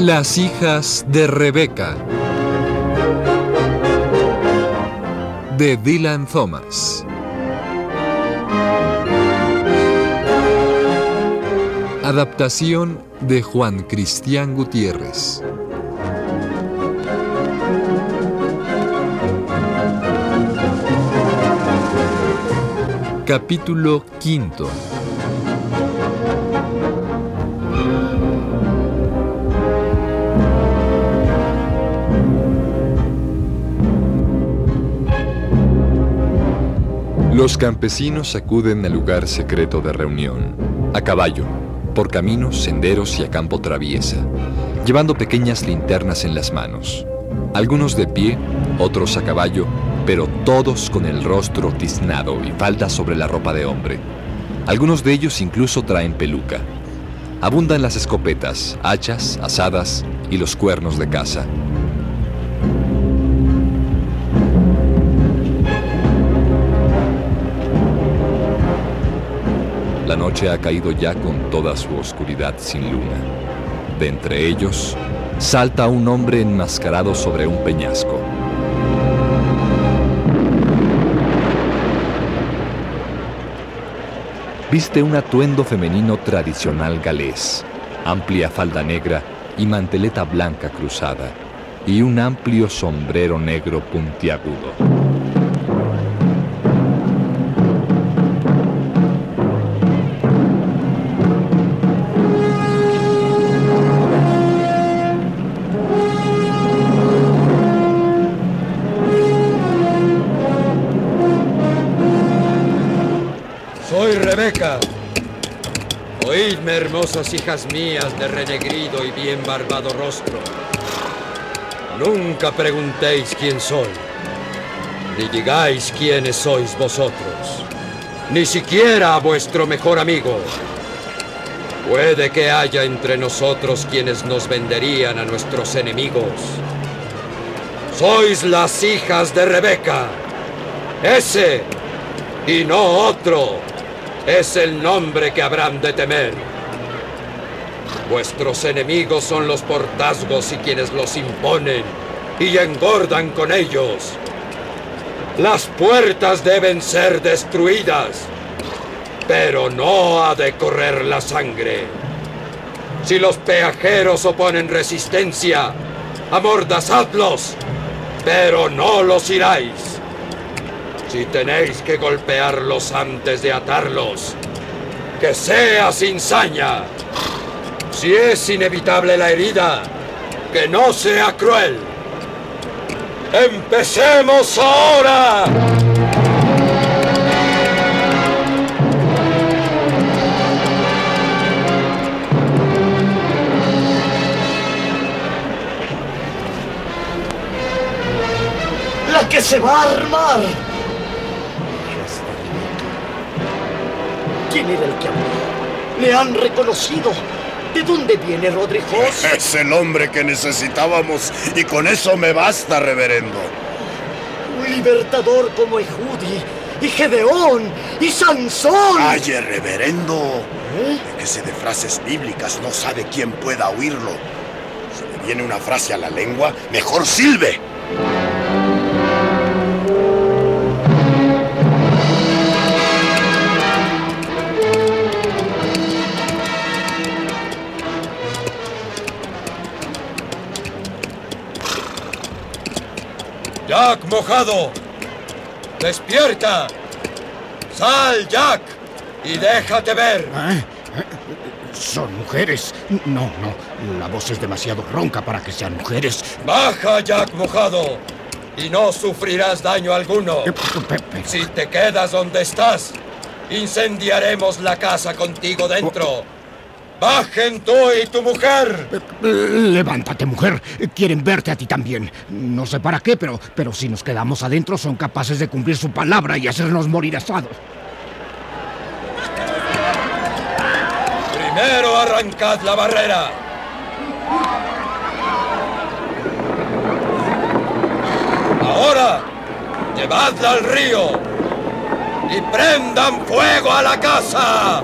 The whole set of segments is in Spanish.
Las hijas de Rebeca. De Dylan Thomas. Adaptación de Juan Cristián Gutiérrez. Capítulo quinto Los campesinos acuden al lugar secreto de reunión, a caballo, por caminos, senderos y a campo traviesa, llevando pequeñas linternas en las manos. Algunos de pie, otros a caballo, pero todos con el rostro tiznado y falda sobre la ropa de hombre. Algunos de ellos incluso traen peluca. Abundan las escopetas, hachas, asadas y los cuernos de caza. La noche ha caído ya con toda su oscuridad sin luna. De entre ellos, salta un hombre enmascarado sobre un peñasco. Viste un atuendo femenino tradicional galés, amplia falda negra y manteleta blanca cruzada, y un amplio sombrero negro puntiagudo. Hermosas hijas mías de renegrido y bien barbado rostro. Nunca preguntéis quién soy, ni digáis quiénes sois vosotros, ni siquiera a vuestro mejor amigo. Puede que haya entre nosotros quienes nos venderían a nuestros enemigos. Sois las hijas de Rebeca. Ese y no otro es el nombre que habrán de temer. Vuestros enemigos son los portazgos y quienes los imponen y engordan con ellos. Las puertas deben ser destruidas, pero no ha de correr la sangre. Si los peajeros oponen resistencia, amordazadlos, pero no los iráis. Si tenéis que golpearlos antes de atarlos, que sea sin saña. Si es inevitable la herida, que no sea cruel. ¡Empecemos ahora! ¡La que se va a armar! ¿Quién era el que habló? ¿Le han reconocido? ¿De dónde viene Rodrijos? Es el hombre que necesitábamos y con eso me basta, reverendo. Un libertador como Ehudi y Gedeón y Sansón. Calle, reverendo. ¿Eh? Que se de frases bíblicas no sabe quién pueda oírlo. Si le viene una frase a la lengua, mejor silbe. Jack mojado, despierta. Sal, Jack, y déjate ver. ¿Eh? Son mujeres. No, no. La voz es demasiado ronca para que sean mujeres. Baja, Jack mojado, y no sufrirás daño alguno. Eh, Si te quedas donde estás, incendiaremos la casa contigo dentro. ¡Bajen tú y tu mujer! Levántate, mujer. Quieren verte a ti también. No sé para qué, pero, pero si nos quedamos adentro son capaces de cumplir su palabra y hacernos morir asados. Primero arrancad la barrera. Ahora, llevadla al río y prendan fuego a la casa.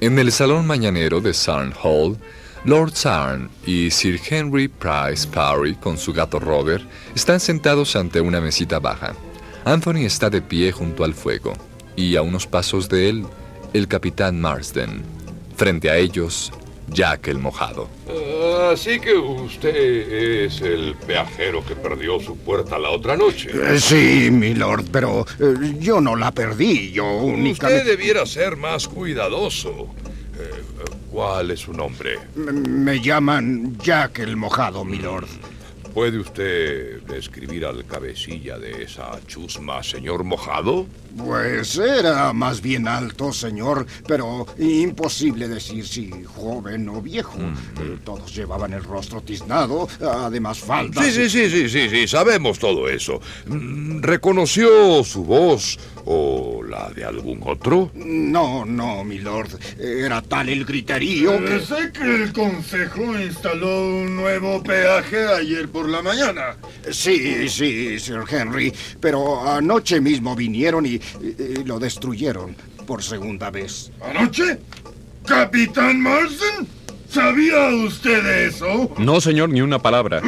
En el salón mañanero de Sarn Hall, Lord Sarn y Sir Henry Price Parry con su gato Robert están sentados ante una mesita baja. Anthony está de pie junto al fuego y a unos pasos de él, el capitán Marsden. Frente a ellos, Jack el mojado. Así que usted es el peajero que perdió su puerta la otra noche. Eh, sí, milord, pero eh, yo no la perdí, yo únicamente... Usted debiera ser más cuidadoso. Eh, ¿Cuál es su nombre? Me, me llaman Jack el mojado, milord. ¿Puede usted describir al cabecilla de esa chusma, señor mojado? Pues era más bien alto, señor, pero imposible decir si joven o viejo. Eh, todos llevaban el rostro tiznado, además faldas. Sí, sí, sí, sí, sí, sí, sabemos todo eso. Mm, ¿Reconoció su voz o la de algún otro? No, no, milord. Era tal el griterío que... Sé que el consejo instaló un nuevo peaje ayer por la mañana. Sí, sí, Sir Henry, pero anoche mismo vinieron y, y lo destruyeron por segunda vez. ¿Anoche? ¿Capitán Marsden? ¿Sabía usted eso? No, señor, ni una palabra.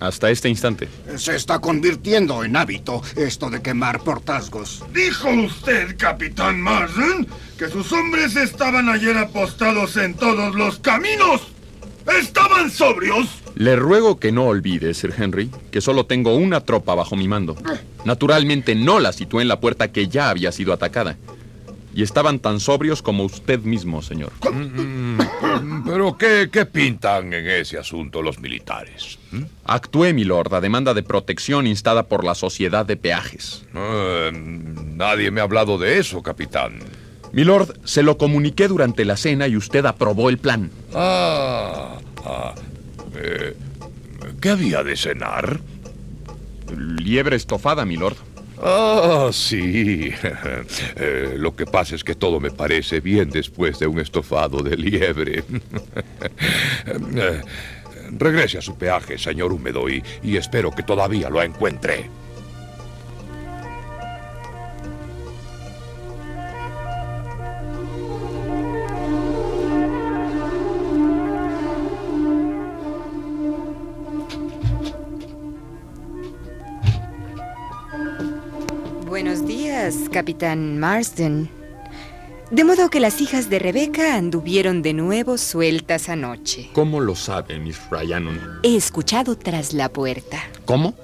Hasta este instante. Se está convirtiendo en hábito esto de quemar portazgos. ¿Dijo usted, Capitán Marsden, que sus hombres estaban ayer apostados en todos los caminos? ¿Estaban sobrios? Le ruego que no olvide, Sir Henry, que solo tengo una tropa bajo mi mando. Naturalmente no la situé en la puerta que ya había sido atacada. Y estaban tan sobrios como usted mismo, señor. Mm, ¿Pero qué, qué pintan en ese asunto los militares? ¿Mm? Actué, milord, a demanda de protección instada por la Sociedad de Peajes. Eh, nadie me ha hablado de eso, capitán. Milord, se lo comuniqué durante la cena y usted aprobó el plan. Ah, ah, eh, ¿Qué había de cenar? Liebre estofada, milord. Ah, sí. Eh, lo que pasa es que todo me parece bien después de un estofado de liebre. Eh, regrese a su peaje, señor húmedo, y, y espero que todavía lo encuentre. Capitán Marsden. De modo que las hijas de Rebeca anduvieron de nuevo sueltas anoche. ¿Cómo lo sabe, Miss Ryanon? He escuchado tras la puerta. ¿Cómo?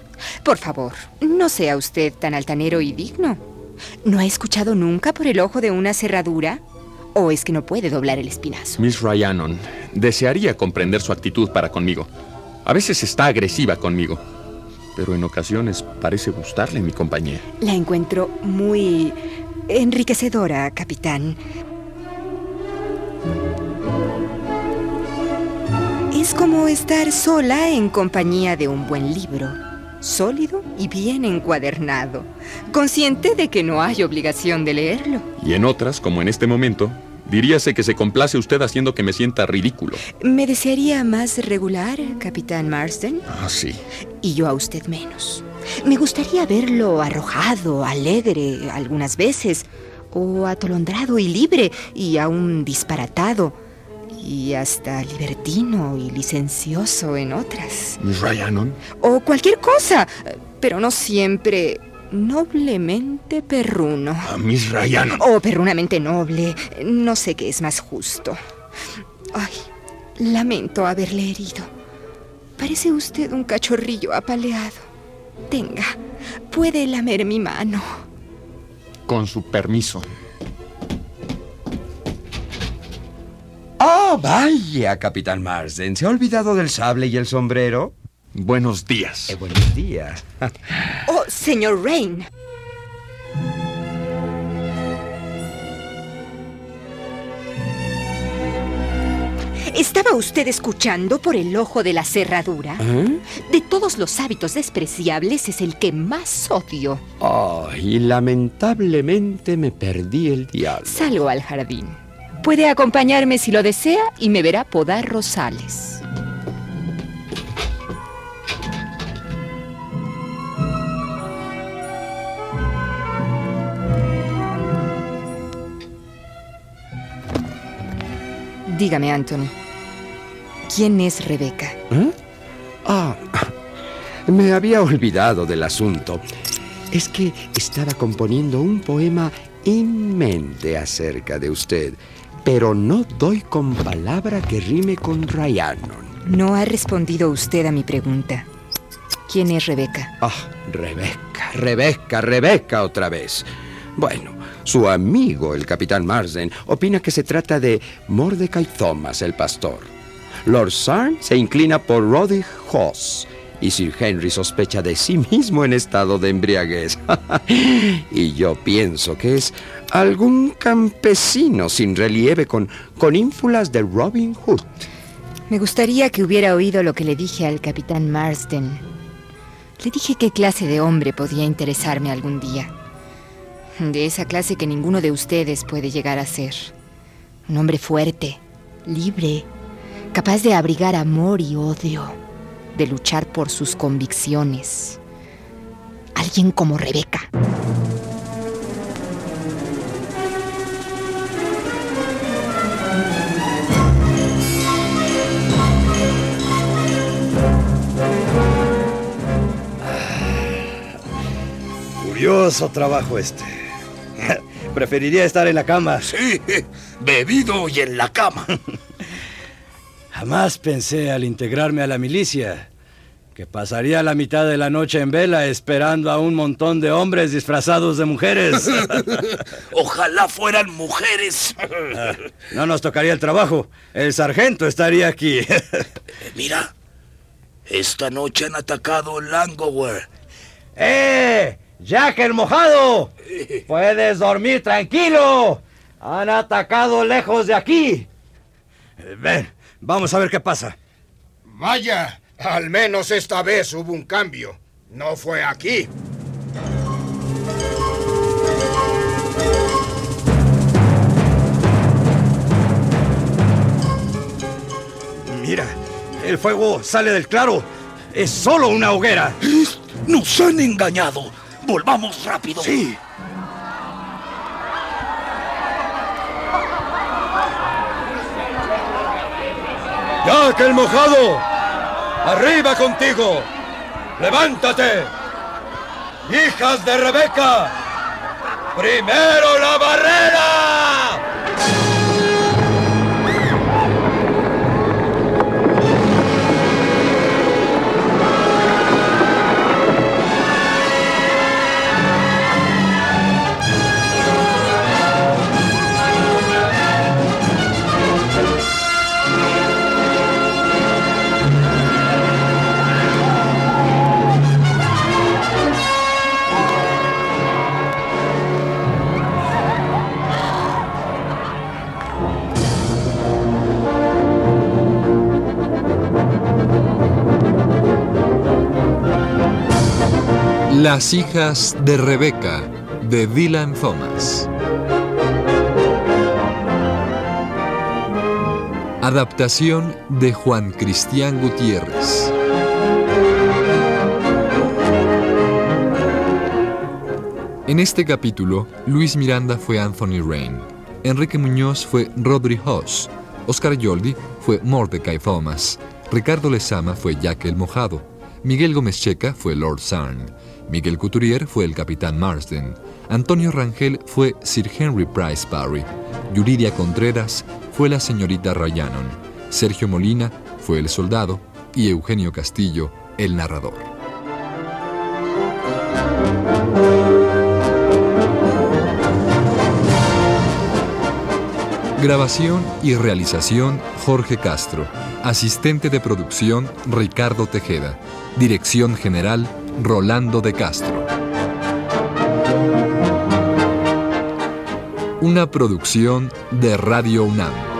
Por favor, no sea usted tan altanero y digno. ¿No ha escuchado nunca por el ojo de una cerradura? ¿O es que no puede doblar el espinazo? Miss Ryanon, desearía comprender su actitud para conmigo. A veces está agresiva conmigo, pero en ocasiones parece gustarle mi compañía. La encuentro muy enriquecedora, capitán. Es como estar sola en compañía de un buen libro, sólido y bien encuadernado, consciente de que no hay obligación de leerlo. Y en otras, como en este momento, diríase que se complace usted haciendo que me sienta ridículo. ¿Me desearía más regular, capitán Marsden? Ah, sí. Y yo a usted menos. Me gustaría verlo arrojado, alegre algunas veces, o atolondrado y libre, y aún disparatado, y hasta libertino y licencioso en otras. Ryanon. O cualquier cosa, pero no siempre Noblemente perruno. A Miss Ryan. Oh, perrunamente noble. No sé qué es más justo. Ay, lamento haberle herido. Parece usted un cachorrillo apaleado. Tenga, puede lamer mi mano. Con su permiso. Oh, vaya, Capitán Marsden. ¿Se ha olvidado del sable y el sombrero? Buenos días. Eh, buenos días. Oh, señor Rain. ¿Estaba usted escuchando por el ojo de la cerradura? ¿Eh? De todos los hábitos despreciables es el que más odio. Oh, y lamentablemente me perdí el diablo. Salgo al jardín. Puede acompañarme si lo desea y me verá podar rosales. Dígame, Anthony. ¿Quién es Rebeca? ¿Eh? Ah, me había olvidado del asunto. Es que estaba componiendo un poema en mente acerca de usted, pero no doy con palabra que rime con Ryanon. No ha respondido usted a mi pregunta. ¿Quién es Rebeca? Ah, Rebeca, Rebeca, Rebeca otra vez. Bueno, su amigo, el capitán Marsden, opina que se trata de Mordecai Thomas, el pastor. Lord Sarn se inclina por Roddy Hoss. Y Sir Henry sospecha de sí mismo en estado de embriaguez. y yo pienso que es algún campesino sin relieve con, con ínfulas de Robin Hood. Me gustaría que hubiera oído lo que le dije al capitán Marsden. Le dije qué clase de hombre podía interesarme algún día. De esa clase que ninguno de ustedes puede llegar a ser. Un hombre fuerte, libre, capaz de abrigar amor y odio, de luchar por sus convicciones. Alguien como Rebeca. Curioso trabajo este. Preferiría estar en la cama. Sí, bebido y en la cama. Jamás pensé al integrarme a la milicia que pasaría la mitad de la noche en vela esperando a un montón de hombres disfrazados de mujeres. Ojalá fueran mujeres. Ah, no nos tocaría el trabajo. El sargento estaría aquí. Mira, esta noche han atacado Langoware. ¡Eh! ¡Jack el mojado! Puedes dormir tranquilo. Han atacado lejos de aquí. Ven, vamos a ver qué pasa. Vaya, al menos esta vez hubo un cambio. No fue aquí. Mira, el fuego sale del claro. Es solo una hoguera. Nos han engañado. Volvamos rápido. Sí. ¡Jack el mojado! ¡Arriba contigo! ¡Levántate! ¡Hijas de Rebeca! ¡Primero la barrera! Las hijas de Rebeca, de Dylan Thomas. Adaptación de Juan Cristián Gutiérrez. En este capítulo, Luis Miranda fue Anthony Rain, Enrique Muñoz fue Rodri Hoss, Oscar Yoldi fue Mordecai Thomas, Ricardo Lezama fue Jack el Mojado, Miguel Gómez Checa fue Lord Sarn. Miguel Couturier fue el capitán Marsden. Antonio Rangel fue Sir Henry Price Barry. Yuridia Contreras fue la señorita Rayanon. Sergio Molina fue el soldado y Eugenio Castillo el narrador. Grabación y realización Jorge Castro. Asistente de producción Ricardo Tejeda. Dirección general Rolando de Castro. Una producción de Radio UNAM.